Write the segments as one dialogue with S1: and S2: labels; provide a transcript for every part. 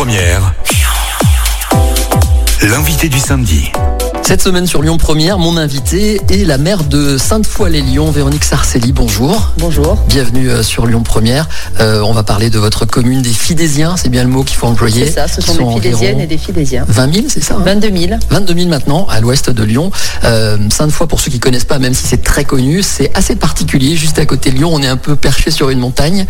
S1: Première, l'invité du samedi.
S2: Cette semaine sur Lyon Première, mon invité est la maire de Sainte-Foy-les-Lyons, Véronique Sarcelli. Bonjour.
S3: Bonjour.
S2: Bienvenue euh, sur Lyon Première. Euh, on va parler de votre commune des Fidésiens, c'est bien le mot qu'il faut employer.
S3: C'est ça, ce sont, des Fidésiennes et des Fidésiens.
S2: 20 000, c'est ça
S3: 22 000.
S2: 22 000 maintenant, à l'ouest de Lyon. Euh, Sainte-Foy, pour ceux qui connaissent pas, même si c'est très connu, c'est assez particulier. Juste à côté de Lyon, on est un peu perché sur une montagne.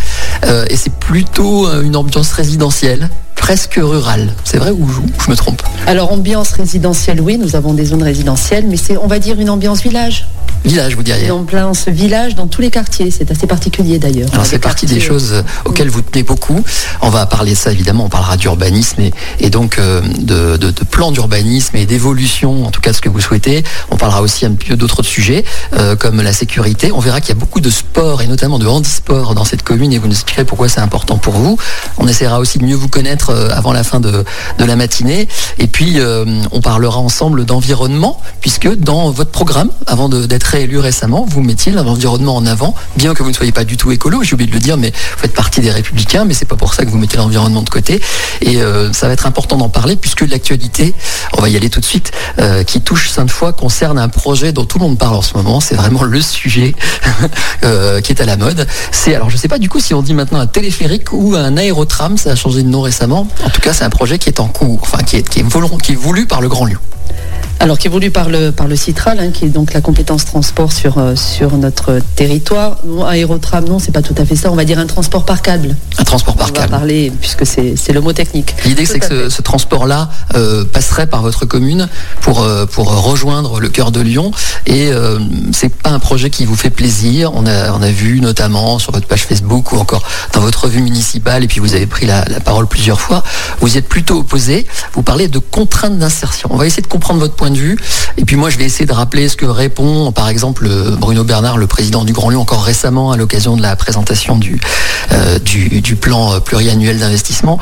S2: Euh, et c'est plutôt une ambiance résidentielle presque rurale. C'est vrai ou je, me trompe?
S3: Alors, ambiance résidentielle, oui, nous avons des zones résidentielles, mais c'est, on va dire, une ambiance village.
S2: Village, vous diriez?
S3: Une ambiance village dans tous les quartiers. C'est assez particulier d'ailleurs.
S2: Alors c'est partie des choses auxquelles vous tenez beaucoup. On va parler de ça évidemment, on parlera d'urbanisme et, et donc euh, de, de, de plan d'urbanisme et d'évolution, en tout cas ce que vous souhaitez. On parlera aussi un peu d'autres sujets euh, comme la sécurité. On verra qu'il y a beaucoup de sport et notamment de handisport dans cette commune et vous nous expliquerez pourquoi c'est important pour vous. On essaiera aussi de mieux vous connaître avant la fin de, la matinée. Et puis euh, on parlera ensemble d'environnement puisque dans votre programme, avant d'être réélu récemment, vous mettiez l'environnement en avant, bien que vous ne soyez pas du tout écolo, j'ai oublié de le dire, mais vous faites partie des républicains, mais c'est pas pour ça que vous mettez l'environnement de côté. Et euh, ça va être important d'en parler puisque l'actualité, on va y aller tout de suite, euh, qui touche Sainte-Foy concerne un projet dont tout le monde parle en ce moment. C'est vraiment le sujet euh, qui est à la mode. C'est alors je sais pas du coup si on dit maintenant un téléphérique ou un aérotram, ça a changé de nom récemment. En tout cas, c'est un projet qui est en cours, enfin qui est qui est, volon- qui est voulu par le Grand Lyon.
S3: Alors, qui est voulu par le, par le Citral, hein, qui est donc la compétence transport sur, euh, sur notre territoire. Non, aérotram, non, c'est pas tout à fait ça. On va dire un transport par câble.
S2: Un transport par
S3: on va
S2: câble.
S3: parler, puisque c'est, le mot technique.
S2: L'idée, c'est que ce, transport-là euh, passerait par votre commune pour, euh, pour rejoindre le cœur de Lyon. Et c'est pas un projet qui vous fait plaisir. On a, on a vu notamment sur votre page Facebook ou encore dans votre revue municipale, et puis vous avez pris la, la parole plusieurs fois, vous êtes plutôt opposé. Vous parlez de contraintes d'insertion. On va essayer de comprendre votre point de vue. Et puis moi, je vais essayer de rappeler ce que répond, par exemple, euh, Bruno Bernard, le président du Grand Lyon, encore récemment à l'occasion de la présentation du, euh, plan euh, pluriannuel d'investissement.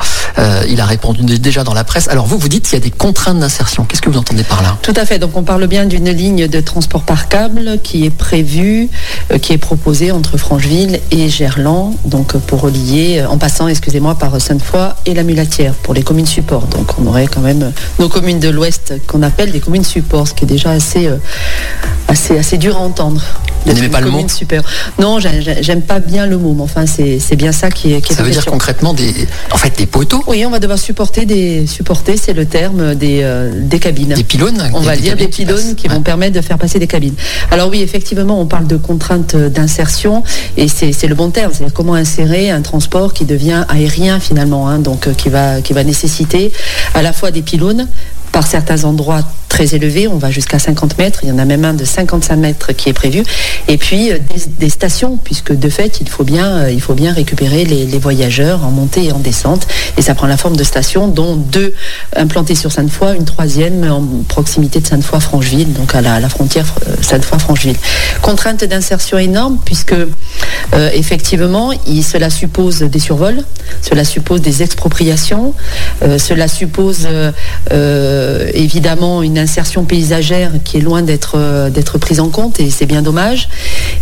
S2: Il a répondu dé- déjà dans la presse. Alors vous, vous dites qu'il y a des contraintes d'insertion. Qu'est-ce que vous entendez par là?
S3: Tout à fait. Donc on parle bien d'une ligne de transport par câble qui est prévue, qui est proposée entre Francheville et Gerland, donc pour relier, en passant, excusez-moi, par Sainte-Foy et la Pour les communes supports. Donc on aurait quand même euh, nos communes de l'Ouest qu'on appelle des communes supports, ce qui est déjà assez, euh, assez, assez dur à entendre.
S2: Vous n'aimez pas le mot
S3: super. Non, j'ai- j'ai- j'aime pas bien le mot, mais enfin c'est bien ça qui est, qui est
S2: Ça veut dire concrètement des, en fait, des poteaux,
S3: Oui, on va devoir supporter des supporter, c'est le terme des, euh, des cabines.
S2: des pylônes.
S3: On va dire des
S2: qui
S3: pylônes qui vont permettre de faire passer des cabines. Alors oui, effectivement, on parle de contraintes d'insertion et c'est c'est le bon terme. C'est-à-dire comment insérer un transport qui devient aérien finalement, hein, donc euh, qui va qui va nécessiter à la fois des pylônes par certains endroits très élevés, on va jusqu'à 50 mètres, il y en a même un de 55 mètres qui est prévu, et puis euh, des, stations, puisque de fait, il faut bien, euh, récupérer les, voyageurs en montée et en descente, et ça prend la forme de stations, dont deux implantées sur Sainte-Foy, une troisième en proximité de Sainte-Foy-Francheville, donc à la, frontière euh, Sainte-Foy-Francheville. Contrainte d'insertion énorme, puisque effectivement, cela suppose des survols, cela suppose des expropriations, cela suppose euh, évidemment une insertion paysagère qui est loin d'être euh, d'être prise en compte et c'est bien dommage.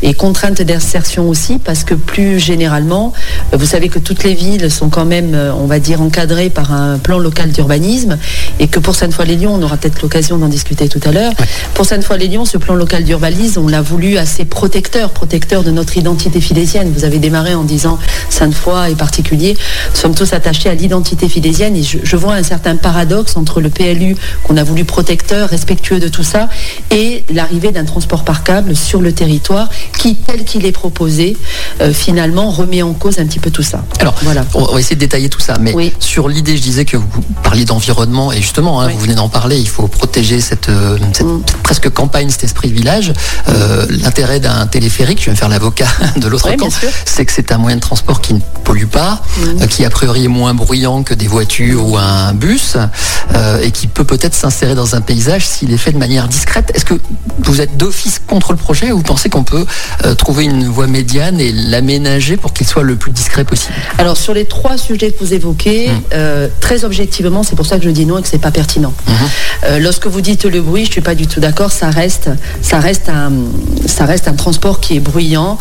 S3: Et contrainte d'insertion aussi parce que plus généralement, euh, vous savez que toutes les villes sont quand même, on va dire, encadrées par un plan local d'urbanisme et que pour Sainte-Foy-les-Lyons, on aura peut-être l'occasion d'en discuter tout à l'heure. Pour Sainte-Foy-les-Lyons, ce plan local d'urbanisme, on l'a voulu assez protecteur, protecteur de notre identité fidésienne. Vous avez démarré en disant Sainte-Foy est particulier. Nous sommes tous attachés à l'identité fidésienne et je, je vois un certain paradoxe entre le PLU qu'on a voulu protecteur, respectueux de tout ça, et l'arrivée d'un transport par câble sur le territoire qui, tel qu'il est proposé, euh, finalement remet en cause un petit peu tout ça.
S2: Alors,
S3: Voilà.
S2: on va essayer de détailler tout ça. Mais
S3: Oui.
S2: sur l'idée, je disais que vous parliez d'environnement, et justement, hein,
S3: Oui.
S2: vous venez d'en parler, il faut protéger cette, euh, cette-
S3: Mm.
S2: presque campagne, cet esprit de village. Euh, L'intérêt d'un téléphérique, je vais me faire l'avocat de l'autre
S3: Oui,
S2: camp, c'est que c'est un moyen de transport qui ne pollue pas,
S3: Mm.
S2: euh, qui a priori est moins bruyant que des voitures ou un bus, et qui peut peut-être s'insérer dans un paysage s'il est fait de manière discrète. Est-ce que vous êtes d'office contre le projet ou vous pensez qu'on peut euh, trouver une voie médiane et l'aménager pour qu'il soit le plus discret possible?
S3: Alors sur les trois sujets que vous évoquez, hum. euh, très objectivement, c'est pour ça que je dis non et que c'est pas pertinent. Hum. Euh, lorsque vous dites le bruit, je suis pas du tout d'accord. Ça reste, ça reste un, ça reste un transport qui est bruyant.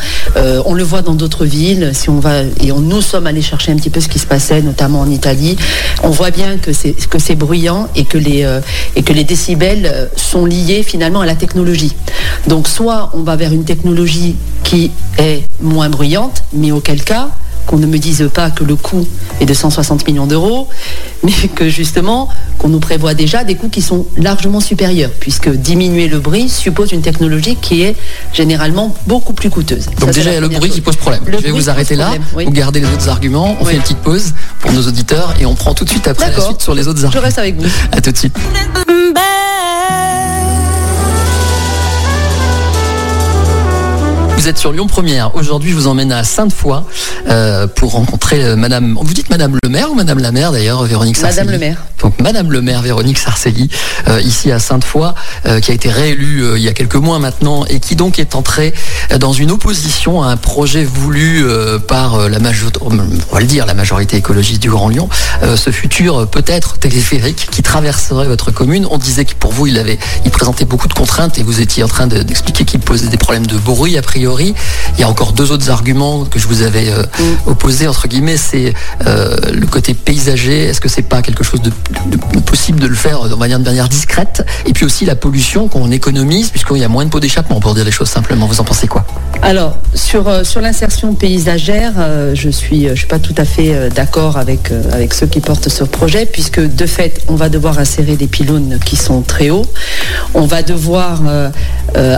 S3: on le voit dans d'autres villes. Si on va et on, nous sommes allés chercher un petit peu ce qui se passait, notamment en Italie, on voit bien que c'est que c'est bruyant et que les et que les décibels sont liés finalement à la technologie. Donc soit on va vers une technologie qui est moins bruyante, mais auquel cas, qu'on ne me dise pas que le coût est de 160 millions d'euros, mais que justement, qu'on nous prévoit déjà des coûts qui sont largement supérieurs, puisque diminuer le bruit suppose une technologie qui est généralement beaucoup plus coûteuse.
S2: Donc déjà, il y a le bruit qui pose problème. Je vais vous arrêter là, vous gardez les autres arguments, on fait une petite pause pour nos auditeurs et on prend tout de suite après la suite sur les autres arguments.
S3: Je reste avec vous.
S2: À tout de suite. Vous êtes sur Lyon Première. Aujourd'hui, je vous emmène à Sainte-Foy euh, pour rencontrer euh, Madame. Vous dites Madame le maire ou Madame la maire d'ailleurs, Véronique Sarcelli
S3: Madame le maire.
S2: Donc Madame le maire Véronique Sarcelli, euh, ici à Sainte-Foy, qui a été réélue il y a quelques mois maintenant et qui donc est entrée dans une opposition à un projet voulu par la majorité, on va le dire, la majorité écologiste du Grand Lyon, ce futur peut-être téléphérique qui traverserait votre commune. On disait que pour vous, il avait, il présentait beaucoup de contraintes et vous étiez en train d'expliquer qu'il posait des problèmes de bruit a priori il y a encore deux autres arguments que je vous avais euh, mm. opposés, entre guillemets, c'est euh, le côté paysager. Est-ce que c'est pas quelque chose de, possible de le faire de manière, de manière discrète? Et puis aussi la pollution qu'on économise, puisqu'il y a moins de pots d'échappement, pour dire les choses simplement. Vous en pensez quoi?
S3: Alors, sur, euh, sur l'insertion paysagère, je suis, je suis pas tout à fait d'accord avec, avec ceux qui portent ce projet, puisque de fait, on va devoir insérer des pylônes qui sont très hauts. On va devoir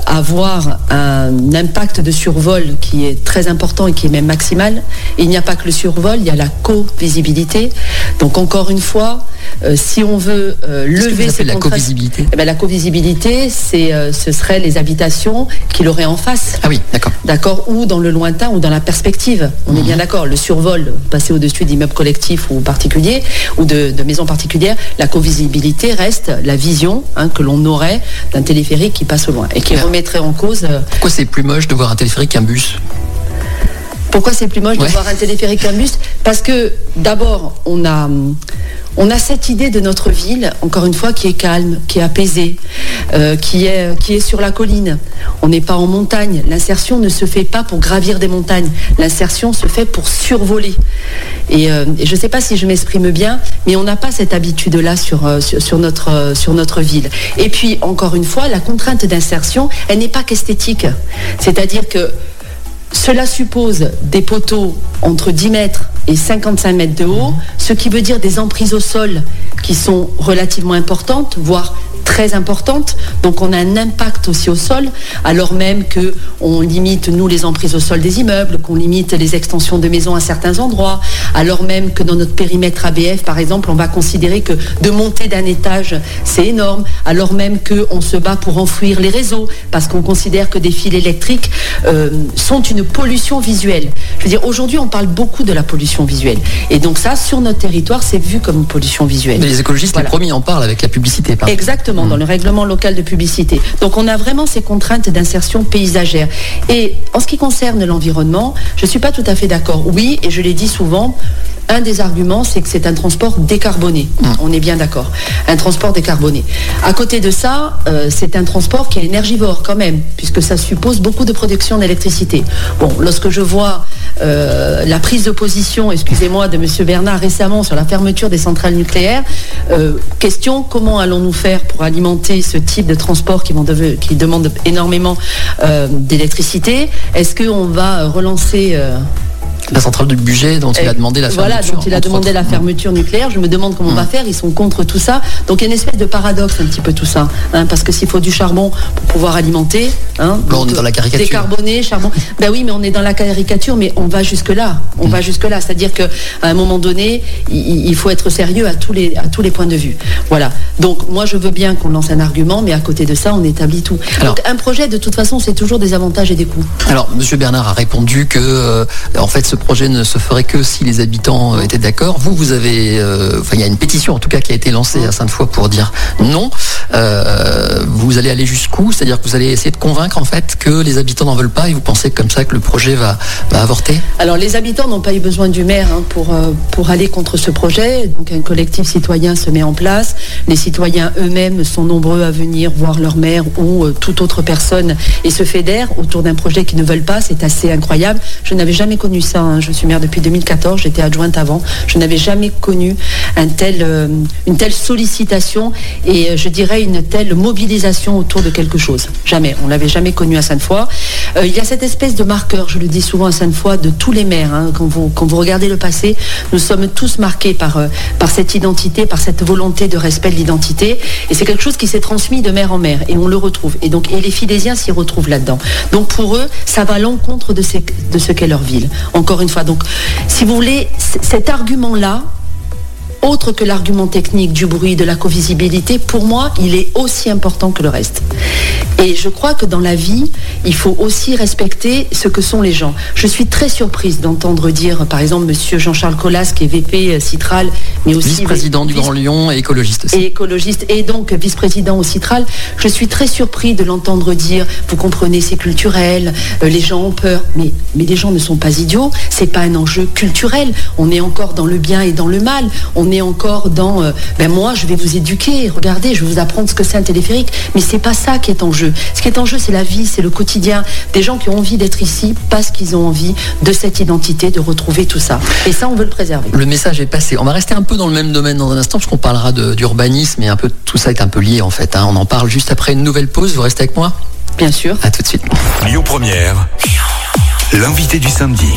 S3: avoir un impact de survol qui est très important et qui est même maximal. il n'y a pas que le survol, il y a la co-visibilité. Donc encore une fois, euh, si on veut euh, lever
S2: la co-visibilité?
S3: eh ben, La co-visibilité, c'est, euh, ce serait les habitations qu'il aurait en face.
S2: Ah oui, d'accord.
S3: D'accord, ou dans le lointain ou dans la perspective. On est mhm. bien d'accord. Le survol, passer au-dessus d'immeubles collectifs ou particuliers ou de, maisons particulières, la co-visibilité reste la vision hein, que l'on aurait d'un téléphérique qui passe au loin et qui remettrait en cause.
S2: Pourquoi c'est plus moche de voir un téléphérique qu'un bus?
S3: Pourquoi c'est plus moche de voir un téléphérique qu'un bus? Parce que d'abord, on a, on a cette idée de notre ville, encore une fois, qui est calme, qui est apaisée, euh, qui, est, qui est sur la colline. On n'est pas en montagne. L'insertion ne se fait pas pour gravir des montagnes. L'insertion se fait pour survoler. Et, euh, je ne sais pas si je m'exprime bien, mais on n'a pas cette habitude-là sur, euh, sur, notre, sur notre ville. Et puis, encore une fois, la contrainte d'insertion, elle n'est pas qu'esthétique. C'est-à-dire que cela suppose des poteaux entre 10 mètres et 55 mètres de haut, ce qui veut dire des emprises au sol qui sont relativement importantes, voire très importante. Donc on a un impact aussi au sol, alors même que on limite nous les emprises au sol des immeubles, qu'on limite les extensions de maisons à certains endroits, alors même que dans notre périmètre ABF par exemple, on va considérer que de monter d'un étage, c'est énorme, alors même qu'on se bat pour enfouir les réseaux parce qu'on considère que des fils électriques euh, sont une pollution visuelle. Je veux dire aujourd'hui, on parle beaucoup de la pollution visuelle et donc ça sur notre territoire, c'est vu comme une pollution visuelle.
S2: Mais les écologistes les premiers en parlent avec la publicité.
S3: Exactement dans le règlement local de publicité. Donc on a vraiment ces contraintes d'insertion paysagère. Et en ce qui concerne l'environnement, je ne suis pas tout à fait d'accord. Oui, et je l'ai dit souvent, un des arguments, c'est que c'est un transport décarboné. Hum. On est bien d'accord. Un transport décarboné. À côté de ça, euh, c'est un transport qui est énergivore quand même, puisque ça suppose beaucoup de production d'électricité. Bon, lorsque je vois euh, la prise de position, excusez-moi, de M. Bernard récemment sur la fermeture des centrales nucléaires, euh, question, comment allons-nous faire pour alimenter ce type de transport qui, qui demande énormément d'électricité? Est-ce qu'on va relancer
S2: la centrale du budget dont il a demandé la fermeture.
S3: Voilà, dont il a demandé la fermeture nucléaire. Je me demande comment on va faire. Ils sont contre tout ça. Donc il y a une espèce de paradoxe un petit peu tout ça. Hein, parce que s'il faut du charbon pour pouvoir alimenter,
S2: hein, on est dans la caricature.
S3: Décarboner, charbon. Ben oui, mais on est dans la caricature, mais on va jusque là. On mmh. va jusque là. C'est-à-dire qu'à un moment donné, il, faut être sérieux à tous les à tous les points de vue. Voilà. Donc moi je veux bien qu'on lance un argument, mais à côté de ça, on établit tout. Donc un projet, de toute façon, c'est toujours des avantages et des coûts.
S2: Alors, Monsieur Bernard a répondu que, euh, en fait, ce projet ne se ferait que si les habitants étaient d'accord. Vous, vous avez, enfin, il y a une pétition en tout cas qui a été lancée à Sainte-Foy pour dire non. vous allez aller jusqu'où? C'est-à-dire que vous allez essayer de convaincre en fait que les habitants n'en veulent pas et vous pensez comme ça que le projet va, avorter?
S3: Alors les habitants n'ont pas eu besoin du maire hein, pour, pour aller contre ce projet. Donc un collectif citoyen se met en place. Les citoyens eux-mêmes sont nombreux à venir voir leur maire ou euh, toute autre personne et se fédèrent autour d'un projet qu'ils ne veulent pas. C'est assez incroyable. Je n'avais jamais connu ça. Je suis maire depuis 2014. J'étais adjointe avant. Je n'avais jamais connu euh, une telle sollicitation et euh, je dirais une telle mobilisation autour de quelque chose. Jamais. On l'avait jamais connu à Sainte-Foy. il y a cette espèce de marqueur, je le dis souvent à Sainte-Foy, de tous les maires. Hein. Quand, vous, quand vous regardez le passé, nous sommes tous marqués par, par cette identité, par cette volonté de respect de l'identité. Et c'est quelque chose qui s'est transmis de mère en mère. Et on le retrouve. Et donc, et les Fidésiens s'y retrouvent là-dedans. Donc, pour eux, ça va à l'encontre de, de ce qu'est leur ville. Encore une fois. Donc, si vous voulez, cet argument-là, autre que l'argument technique du bruit, de la covisibilité, pour moi, il est aussi important que le reste. Et je crois que dans la vie, il faut aussi respecter ce que sont les gens. Je suis très surprise d'entendre dire, par exemple, Monsieur Jean-Charles Collas, qui est VP euh, Citral,
S2: mais aussi vice-président du Grand Lyon et écologiste aussi.
S3: Et écologiste et donc vice-président au Citral. Je suis très surpris de l'entendre dire, vous comprenez, c'est culturel, euh, les gens ont peur, mais mais les gens ne sont pas idiots. C'est pas un enjeu culturel. On est encore dans le bien et dans le mal. On est encore dans, euh, ben moi, je vais vous éduquer. Regardez, je vais vous apprendre ce que c'est un téléphérique. Mais c'est pas ça qui est en jeu. Ce qui est en jeu, c'est la vie, c'est le quotidien des gens qui ont envie d'être ici parce qu'ils ont envie de cette identité, de retrouver tout ça. Et ça, on veut le préserver.
S2: Le message est passé. On va rester un peu dans le même domaine dans un instant, parce qu'on parlera d'urbanisme et un peu tout ça est un peu lié en fait. Hein. On en parle juste après une nouvelle pause. Vous restez avec moi?
S3: Bien sûr.
S2: À tout de suite.
S1: Lyon Première, l'invité du samedi.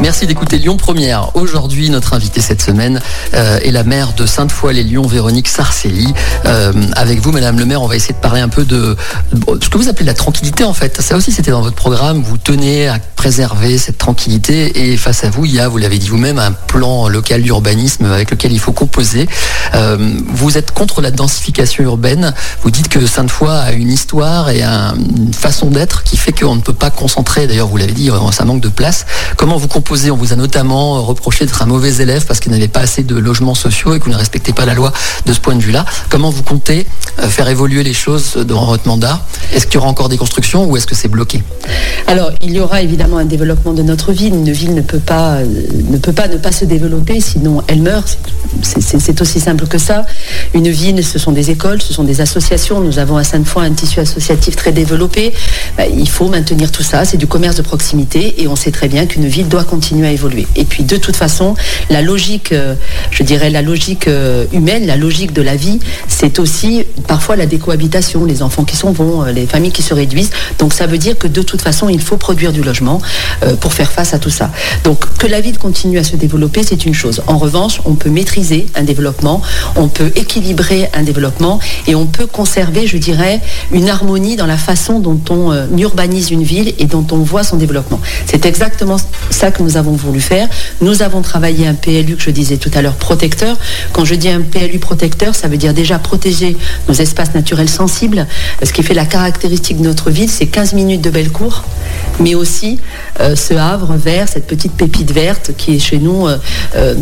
S2: Merci d'écouter Lyon Première. Aujourd'hui, notre invité cette semaine euh, est la maire de Sainte-Foy-les-Lyons, Véronique Sarcelli. Euh, avec vous, Madame le maire, on va essayer de parler un peu de, ce que vous appelez la tranquillité en fait. Ça aussi, c'était dans votre programme. Vous tenez à préserver cette tranquillité et face à vous, il y a, vous l'avez dit vous-même, un plan local d'urbanisme avec lequel il faut composer. Euh, vous êtes contre la densification urbaine. Vous dites que Sainte-Foy a une histoire et une façon d'être qui fait qu'on ne peut pas concentrer. D'ailleurs, vous l'avez dit, ça manque de place. Comment vous on vous a notamment euh, reproché d'être un mauvais élève parce qu'il n'avait pas assez de logements sociaux et que vous ne respectez pas la loi de ce point de vue-là. Comment vous comptez euh, faire évoluer les choses dans votre mandat? Est-ce qu'il y aura encore des constructions ou est-ce que c'est bloqué?
S3: Alors, il y aura évidemment un développement de notre ville. Une ville ne peut pas euh, ne, peut pas, ne pas se développer, sinon elle meurt. C'est aussi simple que ça. Une ville, ce sont des écoles, ce sont des associations. Nous avons à Sainte-Foy un tissu associatif très développé. Bah, il faut maintenir tout ça. C'est du commerce de proximité et on sait très bien qu'une ville doit à évoluer. Et puis de toute façon, la logique, euh, je dirais la logique euh, humaine, la logique de la vie, c'est aussi parfois la décohabitation, les enfants qui s'en vont, euh, les familles qui se réduisent. Donc ça veut dire que de toute façon, il faut produire du logement pour faire face à tout ça. Donc que la ville continue à se développer, c'est une chose. En revanche, on peut maîtriser un développement, on peut équilibrer un développement et on peut conserver, je dirais, une harmonie dans la façon dont on urbanise une ville et dont on voit son développement. C'est exactement ça que nous avons voulu faire. Nous avons travaillé un PLU que je disais tout à l'heure protecteur. Quand je dis un PLU protecteur, ça veut dire déjà protéger nos espaces naturels sensibles. Ce qui fait la caractéristique de notre ville, c'est 15 minutes de belle cour, mais aussi euh, ce havre vert, cette petite pépite verte qui est chez nous euh, euh,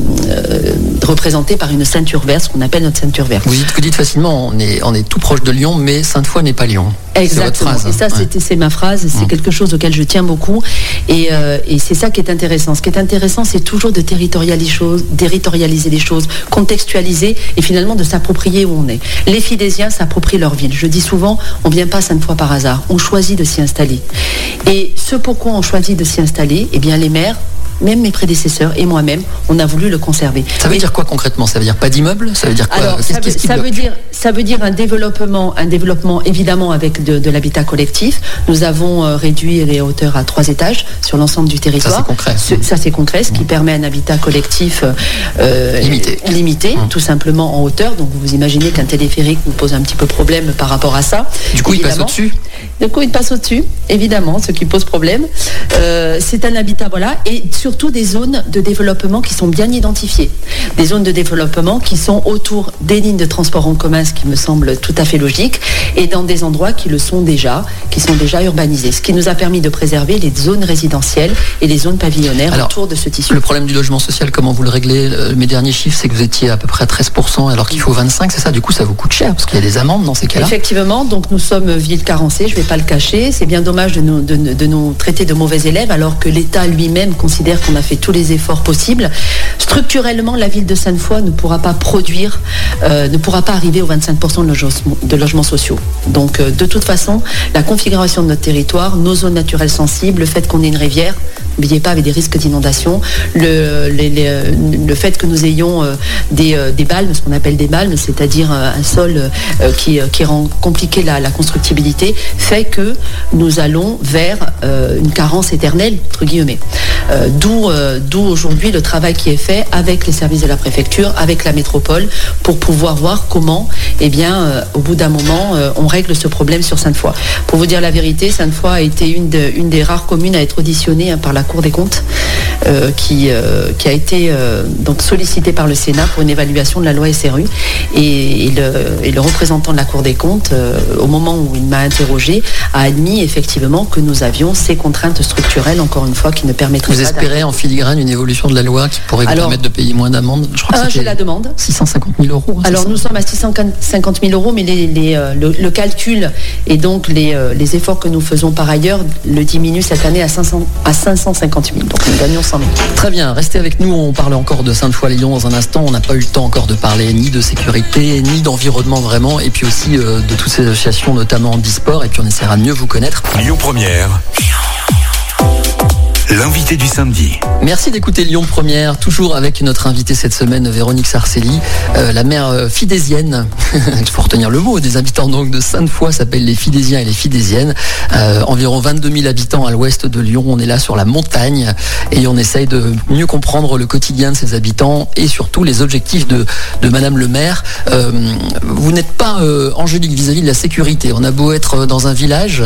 S3: représentée par une ceinture verte, ce qu'on appelle notre ceinture verte.
S2: Vous dites, vous dites facilement, on est, on est tout proche de Lyon, mais Sainte-Foy n'est pas Lyon.
S3: Exactement. Et ça, c'est ma phrase. C'est mmh. quelque chose auquel je tiens beaucoup. Et, et c'est ça qui est intéressant ce qui est intéressant, c'est toujours de territorialiser les choses, territorialiser les choses, contextualiser et finalement de s'approprier où on est. Les Fidésiens s'approprient leur ville. Je dis souvent, on ne vient pas fois par hasard. On choisit de s'y installer. Et ce pourquoi on choisit de s'y installer, eh bien les maires même mes prédécesseurs et moi-même, on a voulu le conserver.
S2: Ça veut dire quoi concrètement? Ça veut dire pas d'immeuble? Ça veut dire quoi?
S3: Ça, veut, dire, ça veut dire un développement, un développement évidemment avec de, l'habitat collectif. Nous avons euh, réduit les hauteurs à trois étages sur l'ensemble du territoire. Ça
S2: c'est concret.
S3: ça c'est concret, ce qui mmh. permet un habitat collectif euh, limité, limité mmh. tout simplement en hauteur. Donc vous imaginez qu'un téléphérique nous pose un petit peu problème par rapport à ça.
S2: Du coup, il passe au-dessus?
S3: Du coup, il passe au-dessus, évidemment, ce qui pose problème. Euh, c'est un habitat, voilà, et surtout des zones de développement qui sont bien identifiées. Des zones de développement qui sont autour des lignes de transport en commun ce qui me semble tout à fait logique, et dans des endroits qui le sont déjà, qui sont déjà urbanisés. Ce qui nous a permis de préserver les zones résidentielles et les zones pavillonnaires autour de ce tissu.
S2: Le problème du logement social, comment vous le réglez Mes derniers chiffres, c'est que vous étiez à peu près à 13%, alors qu'il faut 25%, c'est ça? Du coup, ça vous coûte cher, parce qu'il y a des amendes dans ces cas-là
S3: Effectivement, donc nous sommes ville carencée, je ne vais pas le cacher. C'est bien dommage de nous, de nous traiter de mauvais élèves, alors que l'État lui-même considère qu'on a fait tous les efforts possibles. Structurellement, la ville de Sainte-Foy ne pourra pas produire, euh, ne pourra pas arriver aux 25% de logements, sociaux. Donc, euh, de toute façon, la configuration de notre territoire, nos zones naturelles sensibles, le fait qu'on ait une rivière, n'oubliez pas, avec des risques d'inondation, le, le, fait que nous ayons euh, des, des, balmes, ce qu'on appelle des balmes, c'est-à-dire un sol qui, qui, rend compliqué la, constructibilité, fait que nous allons vers une carence éternelle, entre guillemets. D'où aujourd'hui le travail qui est fait avec les services de la préfecture, avec la métropole, pour pouvoir voir comment, eh bien, euh, au bout d'un moment, euh, on règle ce problème sur Sainte-Foy. Pour vous dire la vérité, Sainte-Foy a été une, une, des rares communes à être auditionnée hein, par la Cour des comptes, euh, qui, qui a été donc sollicitée par le Sénat pour une évaluation de la loi SRU. Et, le, le, représentant de la Cour des comptes, au moment où il m'a interrogé, a admis effectivement que nous avions ces contraintes structurelles, encore une fois, qui ne permettraient
S2: pas. Vous espérez en filigrane une évolution de la loi qui pourrait vous permettre de payer moins d'amende?
S3: Je crois que la demande.
S2: 650 000 euros.
S3: Hein, Alors nous sommes à 650 000 euros, mais euh, le, calcul et donc euh, les, efforts que nous faisons par ailleurs le diminuent cette année à, 500, à 550 000. Donc nous gagnons 100 000.
S2: Très bien, restez avec nous. On parle encore de Sainte-Foy-Lyon dans un instant. On n'a pas eu le temps encore de parler ni de sécurité, ni d'environnement vraiment, et puis aussi euh, de toutes ces associations, notamment d'e-sport. Et puis on essaiera de mieux vous connaître.
S1: Lyon Première l'invité du samedi.
S2: Merci d'écouter Lyon Première, toujours avec notre invité cette semaine, Véronique Sarcelli, euh, la mère euh, fidésienne, il faut retenir le mot, des habitants donc de Sainte-Foy s'appellent les Fidésiens et les Fidésiennes. Euh, environ 22 000 habitants à l'ouest de Lyon, on est là sur la montagne et on essaye de mieux comprendre le quotidien de ces habitants et surtout les objectifs de, Madame le maire. vous n'êtes pas angélique vis-à-vis de la sécurité. On a beau être dans un village,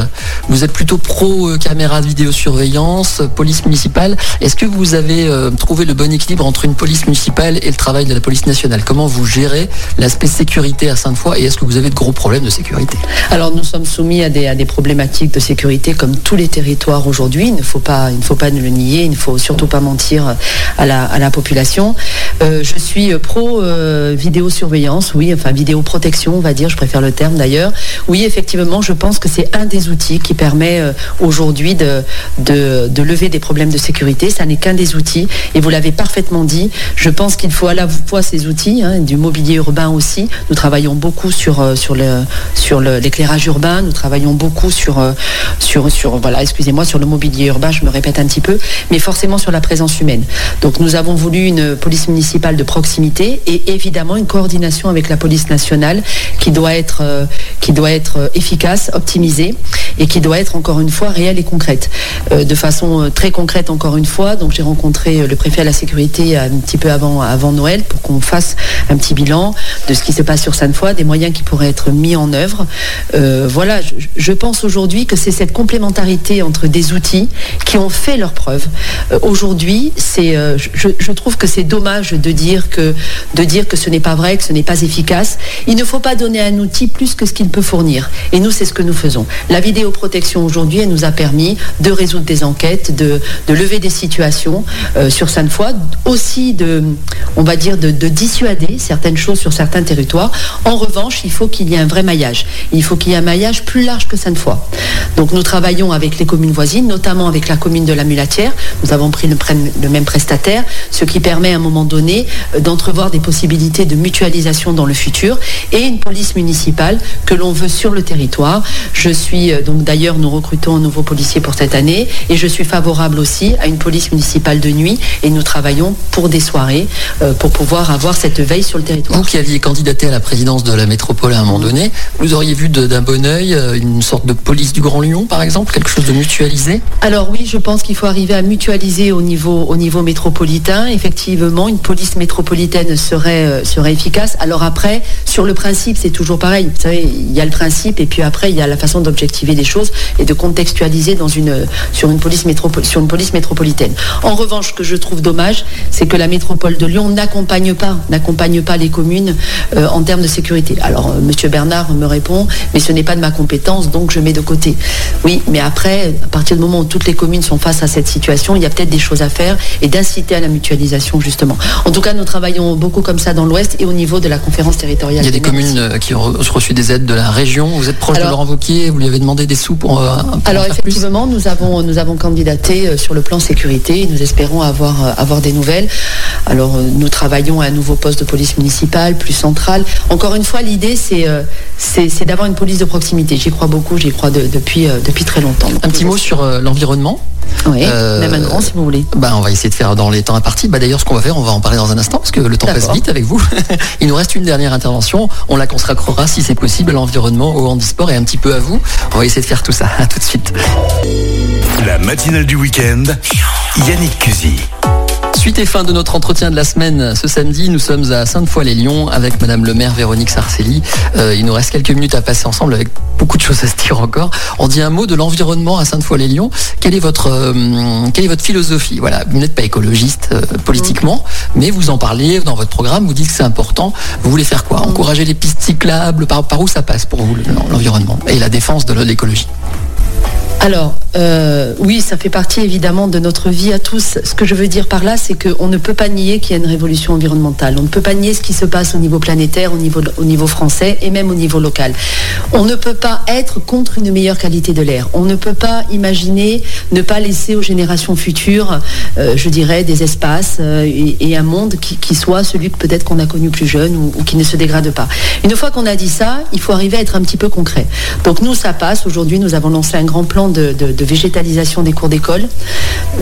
S2: vous êtes plutôt pro caméra de vidéosurveillance, police municipale. Est-ce que vous avez euh, trouvé le bon équilibre entre une police municipale et le travail de la police nationale? Comment vous gérez l'aspect sécurité à Sainte-Foy et est-ce que vous avez de gros problèmes de sécurité?
S3: Alors nous sommes soumis à des, problématiques de sécurité comme tous les territoires aujourd'hui. Il ne faut pas, il ne faut pas le nier, il ne faut surtout pas mentir à la, population. Euh, je suis pro euh, vidéosurveillance, oui, enfin vidéoprotection, on va dire, je préfère le terme d'ailleurs. Oui, effectivement, je pense que c'est un des outils qui permet aujourd'hui de, de, de lever des problèmes de sécurité. Ça n'est qu'un des outils. Et vous l'avez parfaitement dit. Je pense qu'il faut à la fois ces outils, hein, du mobilier urbain aussi. Nous travaillons beaucoup sur, euh, sur, le, sur l'éclairage urbain. Nous travaillons beaucoup sur, euh, sur, sur voilà, excusez-moi, sur le mobilier urbain. Je me répète un petit peu, mais forcément sur la présence humaine. Donc nous avons voulu une police municipale de proximité et évidemment une coordination avec la police nationale qui doit être, euh, qui doit être efficace, optimisée et qui doit être encore une fois réelle et concrète, de façon très concrète encore une fois. Donc j'ai rencontré euh, le préfet à la sécurité un petit peu avant, avant Noël pour qu'on fasse un petit bilan de ce qui se passe sur Sainte-Foy, des moyens qui pourraient être mis en œuvre. Euh, voilà, je, pense aujourd'hui que c'est cette complémentarité entre des outils qui ont fait leur preuve. Euh, aujourd'hui, c'est, je, trouve que c'est dommage de dire que de dire que ce n'est pas vrai, que ce n'est pas efficace. Il ne faut pas donner un outil plus que ce qu'il peut fournir. Et nous, c'est ce que nous faisons. La vidéoprotection aujourd'hui, elle nous a permis de résoudre des enquêtes, de, de lever des situations euh, sur Sainte-Foy, aussi de, on va dire, de, dissuader certaines choses sur certains territoires. En revanche, il faut qu'il y ait un vrai maillage. Il faut qu'il y ait un maillage plus large que Sainte-Foy. Donc nous travaillons avec les communes voisines, notamment avec la commune de la Mulatière. Nous avons pris le, le même prestataire, ce qui permet à un moment donné euh, d'entrevoir des possibilités de mutualisation dans le futur et une police municipale que l'on veut sur le territoire. Je suis euh, donc d'ailleurs, nous recrutons un nouveau policier pour cette année et je suis favorable aussi à une police municipale de nuit et nous travaillons pour des soirées euh, pour pouvoir avoir cette veille sur le territoire.
S2: Vous qui aviez candidaté à la présidence de la métropole à un moment donné, vous auriez vu d'un bon oeil euh, une sorte de police du Grand Lyon, par exemple, quelque chose de mutualisé?
S3: Alors oui, je pense qu'il faut arriver à mutualiser au niveau, au niveau métropolitain. Effectivement, une police métropolitaine serait, euh, serait efficace. Alors après, sur le principe, c'est toujours pareil. Vous savez, il y a le principe et puis après, il y a la façon d'objectiver les choses et de contextualiser dans une, sur, une police sur une police métropolitaine. En revanche, ce que je trouve dommage, c'est que la métropole de Lyon n'accompagne pas, n'accompagne pas les communes en termes de sécurité. Alors, Monsieur Bernard me répond, mais ce n'est pas de ma compétence, donc je mets de côté. Oui, mais après, à partir du moment où toutes les communes sont face à cette situation, il y a peut-être des choses à faire et d'inciter à la mutualisation justement. En tout cas, nous travaillons beaucoup comme ça dans l'Ouest et au niveau de la conférence territoriale.
S2: Il y a des communes qui ont reçu des aides de la région. Vous êtes proche de Laurent Wauquiez, vous lui avez demandé des sous pour.
S3: alors effectivement, nous avons nous avons candidaté sur le plan sécurité. Nous espérons avoir avoir des nouvelles. Alors nous travaillons à un nouveau poste de police municipale, plus central. Encore une fois, l'idée c'est c'est d'avoir une police de proximité. J'y crois beaucoup, j'y crois depuis depuis très longtemps.
S2: un petit mot sur l'environnement.
S3: Oui, même un grand si vous voulez.
S2: Bah, on va essayer de faire dans les temps impartis. Bah, D'ailleurs, ce qu'on va faire, on va en parler dans un instant parce que le temps passe vite avec vous. Il nous reste une dernière intervention. On la consacrera, si c'est possible, à l'environnement, au handisport et un petit peu à vous. On va essayer de faire tout ça. À tout de suite.
S1: La matinale du week-end, Yannick Cusy.
S2: Suite et fin de notre entretien de la semaine ce samedi, nous sommes à Sainte-Foy-les-Lyons avec Madame le maire Véronique Sarcelli. Euh, il nous reste quelques minutes à passer ensemble avec beaucoup de choses à se dire encore. On dit un mot de l'environnement à Sainte-Foy-les-Lyons. Quelle est votre euh, quelle est votre philosophie? Voilà, vous n'êtes pas écologiste euh, politiquement, mais vous en parlez dans votre programme. Vous dites que c'est important. Vous voulez faire quoi? Encourager les pistes cyclables? Par, par où ça passe pour vous l'environnement et la défense de l'écologie?
S3: Alors, euh, oui, ça fait partie évidemment de notre vie à tous. Ce que je veux dire par là, c'est qu'on ne peut pas nier qu'il y a une révolution environnementale. On ne peut pas nier ce qui se passe au niveau planétaire, au niveau, au niveau français et même au niveau local. On ne peut pas être contre une meilleure qualité de l'air. On ne peut pas imaginer ne pas laisser aux générations futures, euh, je dirais, des espaces euh, et, un monde qui, soit celui que peut-être qu'on a connu plus jeune ou, qui ne se dégrade pas. Une fois qu'on a dit ça, il faut arriver à être un petit peu concret. Donc nous, ça passe. Aujourd'hui, nous avons lancé un grand plan de, végétalisation des cours d'école.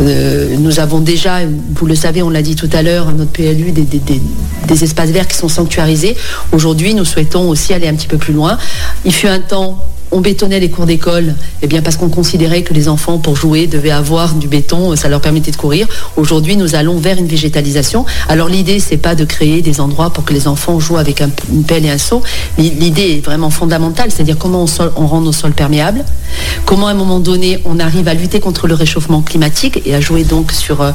S3: Euh, nous avons déjà, vous le savez, on l'a dit tout à l'heure, à notre PLU, des, des, espaces verts qui sont sanctuarisés. Aujourd'hui, nous souhaitons aussi aller un petit peu plus loin. Il fut un temps on bétonnait les cours d'école, eh bien parce qu'on considérait que les enfants pour jouer devaient avoir du béton, ça leur permettait de courir. Aujourd'hui, nous allons vers une végétalisation. Alors l'idée, c'est pas de créer des endroits pour que les enfants jouent avec une pelle et un seau. L'idée est vraiment fondamentale, c'est-à-dire comment on, rend nos sols perméables, comment à un moment donné on arrive à lutter contre le réchauffement climatique et à jouer donc euh,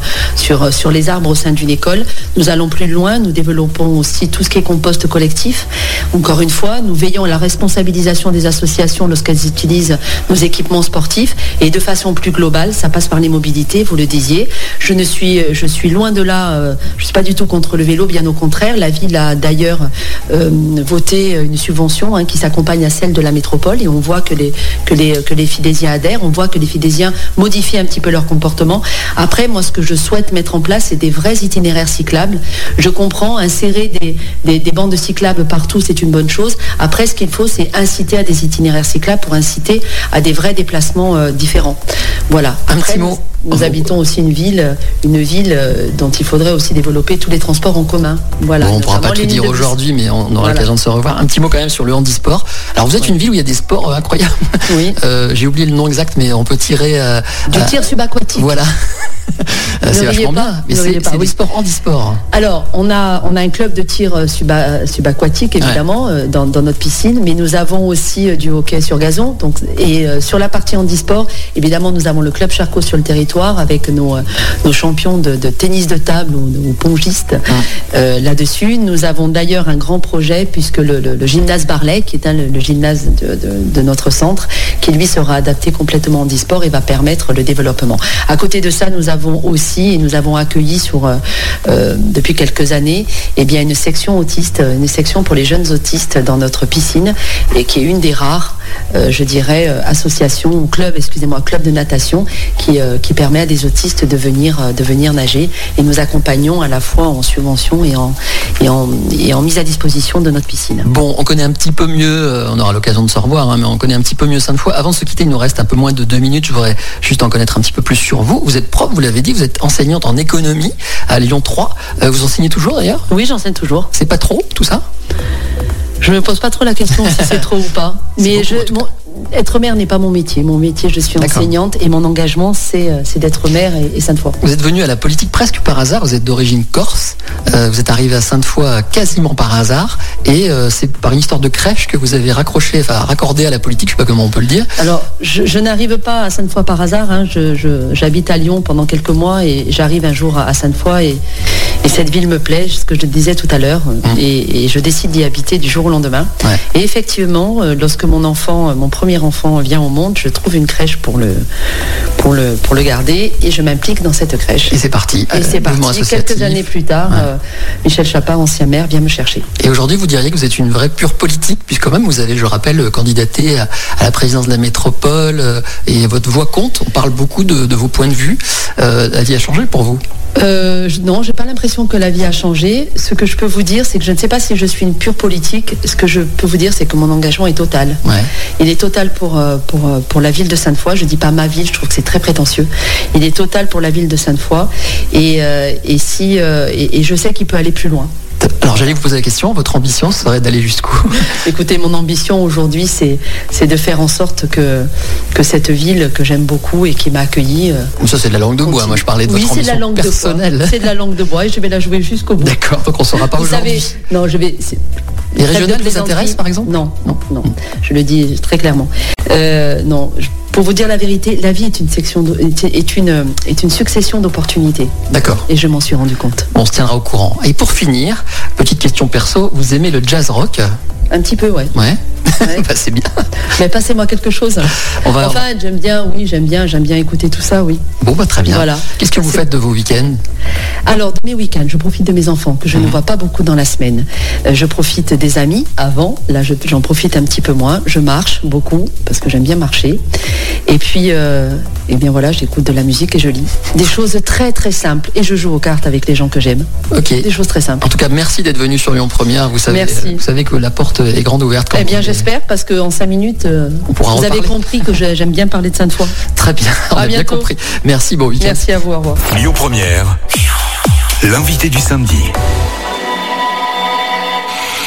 S3: euh, sur les arbres au sein d'une école. Nous allons plus loin, nous développons aussi tout ce qui est compost collectif. Encore une fois, nous veillons à la responsabilisation des associations lorsqu'elles utilisent nos équipements sportifs. Et de façon plus globale, ça passe par les mobilités, vous le disiez. Je ne suis, je suis loin de là, euh, je ne suis pas du tout contre le vélo, bien au contraire. La ville a d'ailleurs euh, voté une subvention hein, qui s'accompagne à celle de la métropole et on voit que les, que, les, que les Fidésiens adhèrent, on voit que les Fidésiens modifient un petit peu leur comportement. Après, moi, ce que je souhaite mettre en place, c'est des vrais itinéraires cyclables. Je comprends, insérer des, des bandes cyclables partout, c'est une bonne chose. Après, ce qu'il faut, c'est inciter à des itinéraires cyclables pour inciter à des vrais déplacements euh, différents. Voilà.
S2: Un petit mot.
S3: Nous, habitons aussi une ville, une ville euh, dont il faudrait aussi développer tous les transports en commun.
S2: Voilà. on ne pourra pas tout dire aujourd'hui, mais on aura l'occasion de se revoir. Un petit mot quand même sur le handisport. Alors vous êtes une ville où il y a des sports euh, incroyables.
S3: Oui.
S2: J'ai oublié le nom exact, mais on peut tirer.
S3: du tir subaquatique.
S2: Voilà. c'est vachement bien, mais c'est des sports handisport.
S3: Alors, on a, on a un club de tir subaquatique, évidemment, dans, dans, notre piscine, mais nous avons aussi du hockey sur gazon. Donc, et euh, sur la partie handisport, évidemment, nous avons le club Charcot sur le territoire avec nos, euh, nos champions de, tennis de table ou, pongistes ah. euh, là-dessus. Nous avons d'ailleurs un grand projet puisque le, gymnase Barlet, qui est le, gymnase de, notre centre, qui lui sera adapté complètement handisport et va permettre le développement. À côté de ça, nous avons aussi, et nous avons accueilli sur, depuis quelques années, eh bien, une section autiste, une section pour les jeunes autistes dans notre piscine et qui est une des rares euh, je dirais, euh, association ou club, excusez-moi, club de natation qui, euh, qui permet à des autistes de venir, de venir nager. Et nous accompagnons à la fois en subvention et en, et en, et en mise à disposition de notre piscine.
S2: Bon, on connaît un petit peu mieux, on aura l'occasion de se revoir, hein, mais on connaît un petit peu mieux Sainte-Foy. Avant de se quitter, il nous reste un peu moins de deux minutes. Je voudrais juste en connaître un petit peu plus sur vous. Vous êtes prof, vous l'avez dit, vous êtes enseignante en économie à Lyon 3. vous enseignez toujours d'ailleurs?
S3: Oui, j'enseigne toujours.
S2: C'est pas trop tout ça?
S3: Je ne me pose pas trop la question si c'est trop ou pas. Mais je, être mère n'est pas mon métier. Mon métier, je suis enseignante et mon engagement, c'est euh, d'être mère et, Sainte-Foy.
S2: Vous êtes venue à la politique presque par hasard. Vous êtes d'origine corse. Euh, vous êtes arrivée à Sainte-Foy quasiment par hasard. Et euh, c'est par une histoire de crèche que vous avez raccroché, enfin raccordé à la politique. Je ne sais pas comment on peut le dire.
S3: Alors, je, n'arrive pas à Sainte-Foy par hasard. Hein. J'habite à Lyon pendant quelques mois et j'arrive un jour à, Sainte-Foy. Et, Et cette ville me plaît, ce que je disais tout à l'heure, et, et je décide d'y habiter du jour au lendemain.
S2: Ouais.
S3: Et effectivement, euh, lorsque mon enfant, euh, mon premier enfant vient au monde, je trouve une crèche pour le, pour le, pour le garder et je m'implique dans cette crèche.
S2: Et c'est parti.
S3: Et
S2: Euh,
S3: c'est
S2: mouvement
S3: parti. Quelques années plus tard,
S2: Ouais.
S3: euh, Michel Chapin, ancien maire, vient me chercher.
S2: Et aujourd'hui, vous diriez que vous êtes une vraie pure politique, puisque quand même vous avez, je rappelle, euh, candidaté à, à la présidence de la métropole, euh, et votre voix compte. On parle beaucoup de, de vos points de vue. Euh, la vie a changé pour vous?
S3: Euh, je- non, j'ai pas l'impression que la vie a changé. Ce que je peux vous dire, c'est que je ne sais pas si je suis une pure politique. Ce que je peux vous dire, c'est que mon engagement est total.
S2: Ouais.
S3: Il est total pour, euh, pour, euh, pour la ville de Sainte-Foy. Je dis pas ma ville, je trouve que c'est très prétentieux. Il est total pour la ville de Sainte-Foy. Et, euh, et, si, euh, et, et je sais qu'il peut aller plus loin.
S2: Alors j'allais vous poser la question, votre ambition serait d'aller jusqu'où?
S3: Écoutez, mon ambition aujourd'hui, c'est c'est de faire en sorte que, que cette ville que j'aime beaucoup et qui m'a accueilli. euh,
S2: Ça c'est de la langue de bois,
S3: continue.
S2: moi je parlais de
S3: oui,
S2: votre
S3: c'est de
S2: ambition
S3: la langue de
S2: personnelle.
S3: C'est de la langue de bois et je vais la jouer jusqu'au bout.
S2: D'accord, donc on ne saura pas
S3: Vous
S2: aujourd'hui.
S3: savez, non, je vais. c'est-
S2: Les
S3: de
S2: régionales vous intéressent par exemple?
S3: Non,
S2: Non.
S3: non. Je le dis très clairement. Euh, non. je- Pour vous dire la vérité, la vie est une section, de- est une, est une succession d'opportunités.
S2: D'accord.
S3: Et je m'en suis rendu compte.
S2: On se tiendra au courant. Et pour finir, petite question perso, vous aimez le jazz rock?
S3: Un petit peu, ouais.
S2: Ouais.
S3: Ouais.
S2: Bah, c'est bien.
S3: Mais passez-moi quelque chose.
S2: On va-
S3: Enfin, j'aime bien, oui, j'aime bien, j'aime bien écouter tout ça, oui.
S2: Bon, bah, très bien.
S3: Voilà.
S2: Qu'est-ce que vous faites de vos week-ends?
S3: Alors, de mes week-ends, je profite de mes enfants, que je ne vois pas beaucoup dans la semaine. Euh, je profite des amis avant, là je- j'en profite un petit peu moins. Je marche beaucoup, parce que j'aime bien marcher. Et puis, euh, eh bien voilà, j'écoute de la musique et je lis. Des choses très très simples. Et je joue aux cartes avec les gens que j'aime.
S2: Ok.
S3: Des choses très simples.
S2: En tout cas, merci d'être venu sur Lyon Première. Vous savez,
S3: Merci.
S2: vous savez que la porte est grande ouverte. quand
S3: Eh bien,
S2: vous-
S3: j'espère, parce qu'en cinq minutes, euh,
S2: On pourra en
S3: vous avez compris que j'aime bien parler de Sainte-Foy.
S2: Très bien. On
S3: À
S2: a bien compris. Merci. Bon week-end.
S3: Merci à vous, au revoir.
S1: Lyon Première, l'invité du samedi.